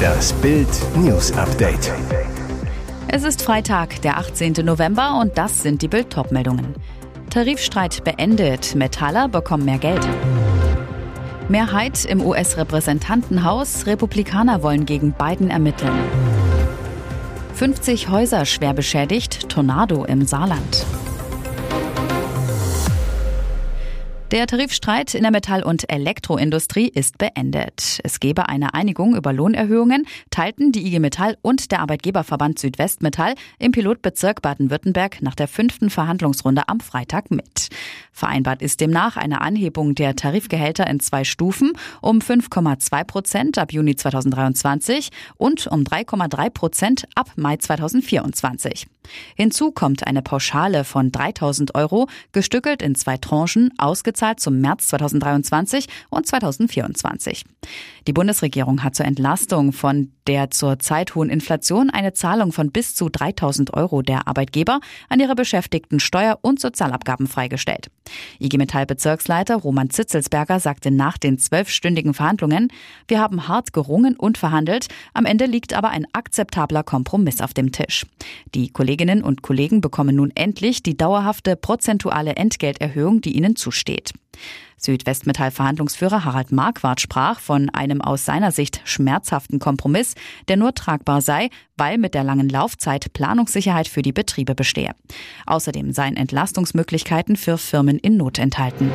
Das Bild News Update. Es ist Freitag, der 18. November und das sind die Bild meldungen Tarifstreit beendet, Metaller bekommen mehr Geld. Mehrheit im US-Repräsentantenhaus, Republikaner wollen gegen Biden ermitteln. 50 Häuser schwer beschädigt, Tornado im Saarland. Der Tarifstreit in der Metall- und Elektroindustrie ist beendet. Es gebe eine Einigung über Lohnerhöhungen, teilten die IG Metall und der Arbeitgeberverband Südwestmetall im Pilotbezirk Baden-Württemberg nach der fünften Verhandlungsrunde am Freitag mit. Vereinbart ist demnach eine Anhebung der Tarifgehälter in zwei Stufen um 5,2 Prozent ab Juni 2023 und um 3,3 Prozent ab Mai 2024. Hinzu kommt eine Pauschale von 3000 Euro, gestückelt in zwei Tranchen, ausgezahlt zum März 2023 und 2024. Die Bundesregierung hat zur Entlastung von der zurzeit hohen Inflation eine Zahlung von bis zu 3000 Euro der Arbeitgeber an ihre Beschäftigten Steuer- und Sozialabgaben freigestellt. IG Metall Bezirksleiter Roman Zitzelsberger sagte nach den zwölfstündigen Verhandlungen, wir haben hart gerungen und verhandelt, am Ende liegt aber ein akzeptabler Kompromiss auf dem Tisch. Die Kolleginnen und Kollegen bekommen nun endlich die dauerhafte prozentuale Entgelterhöhung, die ihnen zusteht. Südwestmetall-Verhandlungsführer Harald Marquardt sprach von einem aus seiner Sicht schmerzhaften Kompromiss, der nur tragbar sei, weil mit der langen Laufzeit Planungssicherheit für die Betriebe bestehe. Außerdem seien Entlastungsmöglichkeiten für Firmen in Not enthalten.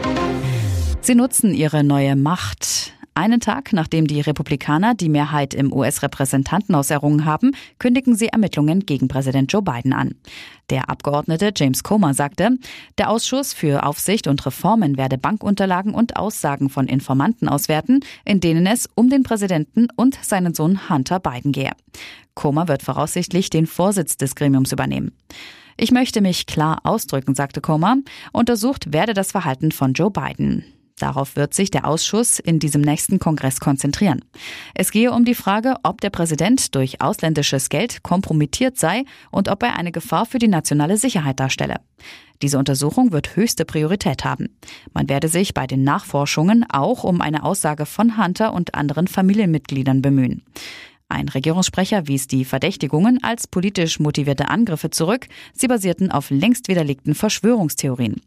Sie nutzen ihre neue Macht. Einen Tag nachdem die Republikaner die Mehrheit im US-Repräsentantenhaus errungen haben, kündigen sie Ermittlungen gegen Präsident Joe Biden an. Der Abgeordnete James Comer sagte, der Ausschuss für Aufsicht und Reformen werde Bankunterlagen und Aussagen von Informanten auswerten, in denen es um den Präsidenten und seinen Sohn Hunter Biden gehe. Comer wird voraussichtlich den Vorsitz des Gremiums übernehmen. Ich möchte mich klar ausdrücken, sagte Comer. Untersucht werde das Verhalten von Joe Biden. Darauf wird sich der Ausschuss in diesem nächsten Kongress konzentrieren. Es gehe um die Frage, ob der Präsident durch ausländisches Geld kompromittiert sei und ob er eine Gefahr für die nationale Sicherheit darstelle. Diese Untersuchung wird höchste Priorität haben. Man werde sich bei den Nachforschungen auch um eine Aussage von Hunter und anderen Familienmitgliedern bemühen. Ein Regierungssprecher wies die Verdächtigungen als politisch motivierte Angriffe zurück. Sie basierten auf längst widerlegten Verschwörungstheorien.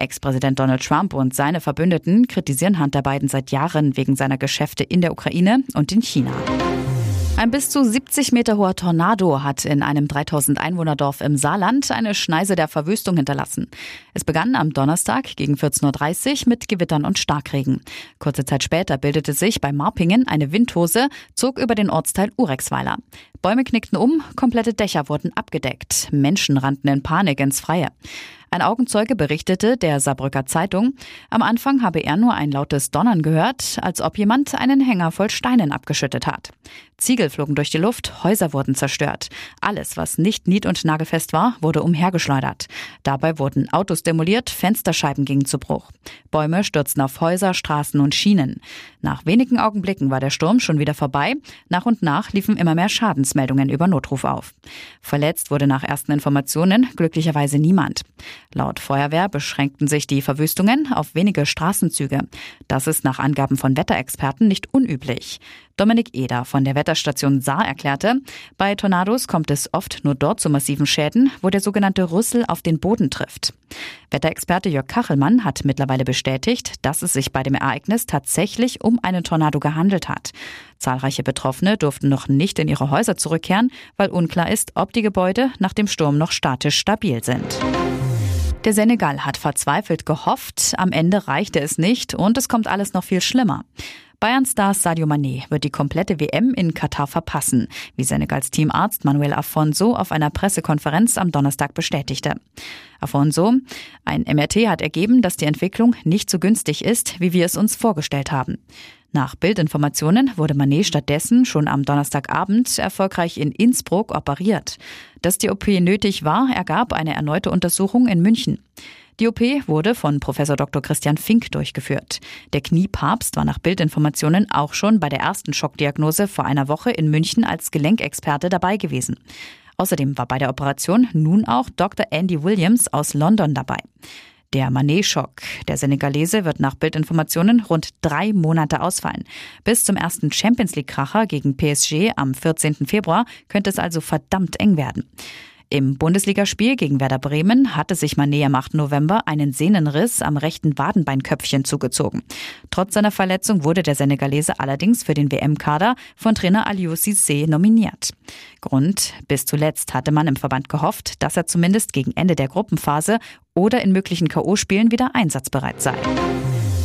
Ex-Präsident Donald Trump und seine Verbündeten kritisieren Hunter Biden seit Jahren wegen seiner Geschäfte in der Ukraine und in China. Ein bis zu 70 Meter hoher Tornado hat in einem 3000 Einwohnerdorf im Saarland eine Schneise der Verwüstung hinterlassen. Es begann am Donnerstag gegen 14.30 Uhr mit Gewittern und Starkregen. Kurze Zeit später bildete sich bei Marpingen eine Windhose, zog über den Ortsteil Urexweiler. Bäume knickten um, komplette Dächer wurden abgedeckt. Menschen rannten in Panik ins Freie. Ein Augenzeuge berichtete der Saarbrücker Zeitung, am Anfang habe er nur ein lautes Donnern gehört, als ob jemand einen Hänger voll Steinen abgeschüttet hat. Ziegel flogen durch die Luft, Häuser wurden zerstört. Alles, was nicht nied- und nagelfest war, wurde umhergeschleudert. Dabei wurden Autos demoliert, Fensterscheiben gingen zu Bruch. Bäume stürzten auf Häuser, Straßen und Schienen. Nach wenigen Augenblicken war der Sturm schon wieder vorbei. Nach und nach liefen immer mehr Schadensmeldungen über Notruf auf. Verletzt wurde nach ersten Informationen glücklicherweise niemand. Laut Feuerwehr beschränkten sich die Verwüstungen auf wenige Straßenzüge. Das ist nach Angaben von Wetterexperten nicht unüblich. Dominik Eder von der Wetterstation Saar erklärte, bei Tornados kommt es oft nur dort zu massiven Schäden, wo der sogenannte Rüssel auf den Boden trifft. Wetterexperte Jörg Kachelmann hat mittlerweile bestätigt, dass es sich bei dem Ereignis tatsächlich um einen Tornado gehandelt hat. Zahlreiche Betroffene durften noch nicht in ihre Häuser zurückkehren, weil unklar ist, ob die Gebäude nach dem Sturm noch statisch stabil sind. Der Senegal hat verzweifelt gehofft, am Ende reichte es nicht und es kommt alles noch viel schlimmer. Bayern-Star Sadio Mané wird die komplette WM in Katar verpassen, wie Senegals Teamarzt Manuel Afonso auf einer Pressekonferenz am Donnerstag bestätigte. Afonso, ein MRT hat ergeben, dass die Entwicklung nicht so günstig ist, wie wir es uns vorgestellt haben. Nach Bildinformationen wurde Manet stattdessen schon am Donnerstagabend erfolgreich in Innsbruck operiert. Dass die OP nötig war, ergab eine erneute Untersuchung in München. Die OP wurde von Professor Dr. Christian Fink durchgeführt. Der Kniepapst war nach Bildinformationen auch schon bei der ersten Schockdiagnose vor einer Woche in München als Gelenkexperte dabei gewesen. Außerdem war bei der Operation nun auch Dr. Andy Williams aus London dabei. Der Manet-Schock. Der Senegalese wird nach Bildinformationen rund drei Monate ausfallen. Bis zum ersten Champions League-Kracher gegen PSG am 14. Februar könnte es also verdammt eng werden. Im Bundesligaspiel gegen Werder Bremen hatte sich Mané am 8. November einen Sehnenriss am rechten Wadenbeinköpfchen zugezogen. Trotz seiner Verletzung wurde der Senegalese allerdings für den WM-Kader von Trainer Aliou Cissé nominiert. Grund, bis zuletzt hatte man im Verband gehofft, dass er zumindest gegen Ende der Gruppenphase oder in möglichen K.O.-Spielen wieder einsatzbereit sei.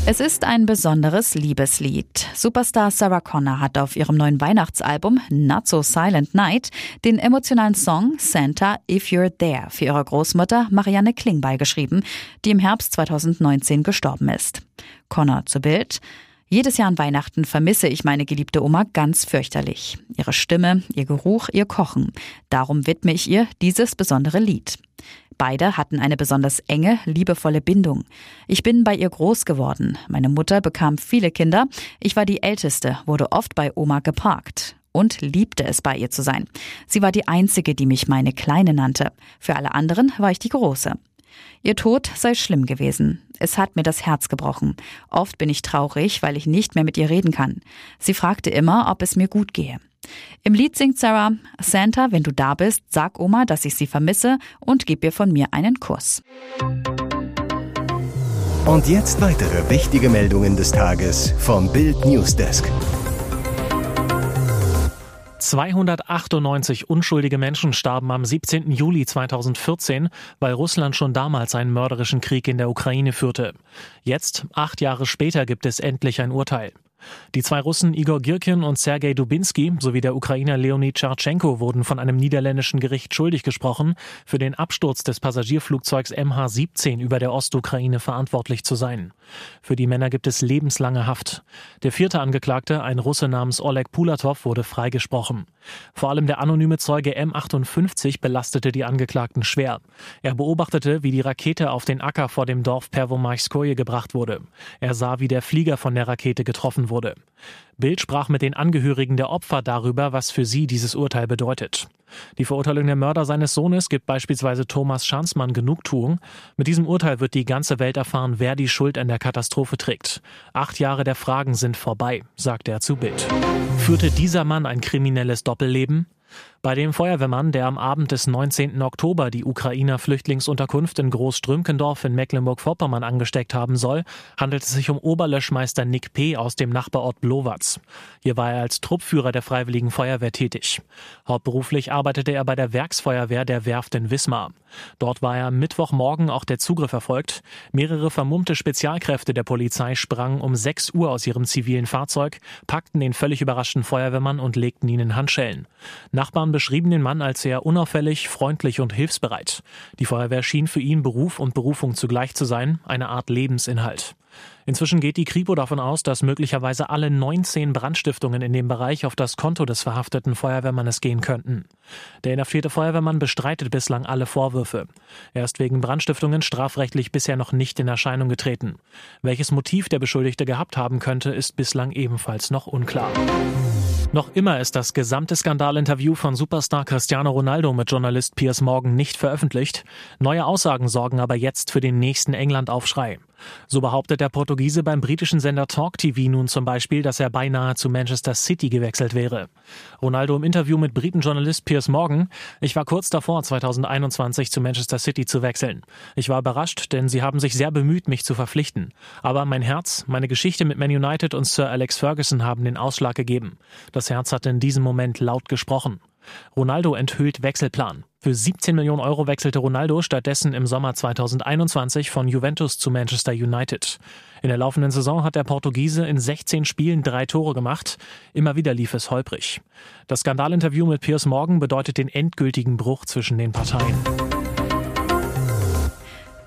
Es ist ein besonderes Liebeslied. Superstar Sarah Connor hat auf ihrem neuen Weihnachtsalbum Not So Silent Night den emotionalen Song Santa If You're There für ihre Großmutter Marianne Klingbeil geschrieben, die im Herbst 2019 gestorben ist. Connor zu Bild. Jedes Jahr an Weihnachten vermisse ich meine geliebte Oma ganz fürchterlich. Ihre Stimme, ihr Geruch, ihr Kochen. Darum widme ich ihr dieses besondere Lied. Beide hatten eine besonders enge, liebevolle Bindung. Ich bin bei ihr groß geworden. Meine Mutter bekam viele Kinder. Ich war die Älteste, wurde oft bei Oma geparkt und liebte es, bei ihr zu sein. Sie war die Einzige, die mich meine Kleine nannte. Für alle anderen war ich die Große. Ihr Tod sei schlimm gewesen. Es hat mir das Herz gebrochen. Oft bin ich traurig, weil ich nicht mehr mit ihr reden kann. Sie fragte immer, ob es mir gut gehe. Im Lied singt Sarah, Santa, wenn du da bist, sag Oma, dass ich sie vermisse und gib ihr von mir einen Kuss. Und jetzt weitere wichtige Meldungen des Tages vom Bild Newsdesk. 298 unschuldige Menschen starben am 17. Juli 2014, weil Russland schon damals einen mörderischen Krieg in der Ukraine führte. Jetzt, acht Jahre später, gibt es endlich ein Urteil. Die zwei Russen Igor Girkin und Sergei Dubinski sowie der Ukrainer Leonid Charchenko wurden von einem niederländischen Gericht schuldig gesprochen, für den Absturz des Passagierflugzeugs MH17 über der Ostukraine verantwortlich zu sein. Für die Männer gibt es lebenslange Haft. Der vierte Angeklagte, ein Russe namens Oleg Pulatov, wurde freigesprochen. Vor allem der anonyme Zeuge M58 belastete die Angeklagten schwer. Er beobachtete, wie die Rakete auf den Acker vor dem Dorf Pervomaiskoje gebracht wurde. Er sah, wie der Flieger von der Rakete getroffen wurde. Bild sprach mit den Angehörigen der Opfer darüber, was für sie dieses Urteil bedeutet. Die Verurteilung der Mörder seines Sohnes gibt beispielsweise Thomas Schanzmann Genugtuung. Mit diesem Urteil wird die ganze Welt erfahren, wer die Schuld an der Katastrophe trägt. Acht Jahre der Fragen sind vorbei, sagte er zu Bild. Führte dieser Mann ein kriminelles Doppelleben? Bei dem Feuerwehrmann, der am Abend des 19. Oktober die Ukrainer Flüchtlingsunterkunft in Großströmkendorf in Mecklenburg-Vorpommern angesteckt haben soll, handelt es sich um Oberlöschmeister Nick P. aus dem Nachbarort Blowatz. Hier war er als Truppführer der Freiwilligen Feuerwehr tätig. Hauptberuflich arbeitete er bei der Werksfeuerwehr der Werft in Wismar. Dort war er am Mittwochmorgen auch der Zugriff erfolgt. Mehrere vermummte Spezialkräfte der Polizei sprangen um 6 Uhr aus ihrem zivilen Fahrzeug, packten den völlig überraschten Feuerwehrmann und legten ihn in Handschellen. Nachbarn beschrieben den Mann als sehr unauffällig, freundlich und hilfsbereit. Die Feuerwehr schien für ihn Beruf und Berufung zugleich zu sein, eine Art Lebensinhalt. Inzwischen geht die Kripo davon aus, dass möglicherweise alle 19 Brandstiftungen in dem Bereich auf das Konto des verhafteten Feuerwehrmannes gehen könnten. Der inhaftierte Feuerwehrmann bestreitet bislang alle Vorwürfe. Er ist wegen Brandstiftungen strafrechtlich bisher noch nicht in Erscheinung getreten. Welches Motiv der Beschuldigte gehabt haben könnte, ist bislang ebenfalls noch unklar. Noch immer ist das gesamte Skandalinterview von Superstar Cristiano Ronaldo mit Journalist Piers Morgan nicht veröffentlicht. Neue Aussagen sorgen aber jetzt für den nächsten England-Aufschrei. So behauptet der Portugiese beim britischen Sender Talk TV nun zum Beispiel, dass er beinahe zu Manchester City gewechselt wäre. Ronaldo im Interview mit Britenjournalist Piers Morgan. Ich war kurz davor, 2021 zu Manchester City zu wechseln. Ich war überrascht, denn sie haben sich sehr bemüht, mich zu verpflichten. Aber mein Herz, meine Geschichte mit Man United und Sir Alex Ferguson haben den Ausschlag gegeben. Das Herz hat in diesem Moment laut gesprochen. Ronaldo enthüllt Wechselplan. Für 17 Millionen Euro wechselte Ronaldo stattdessen im Sommer 2021 von Juventus zu Manchester United. In der laufenden Saison hat der Portugiese in 16 Spielen drei Tore gemacht. Immer wieder lief es holprig. Das Skandalinterview mit Piers Morgan bedeutet den endgültigen Bruch zwischen den Parteien.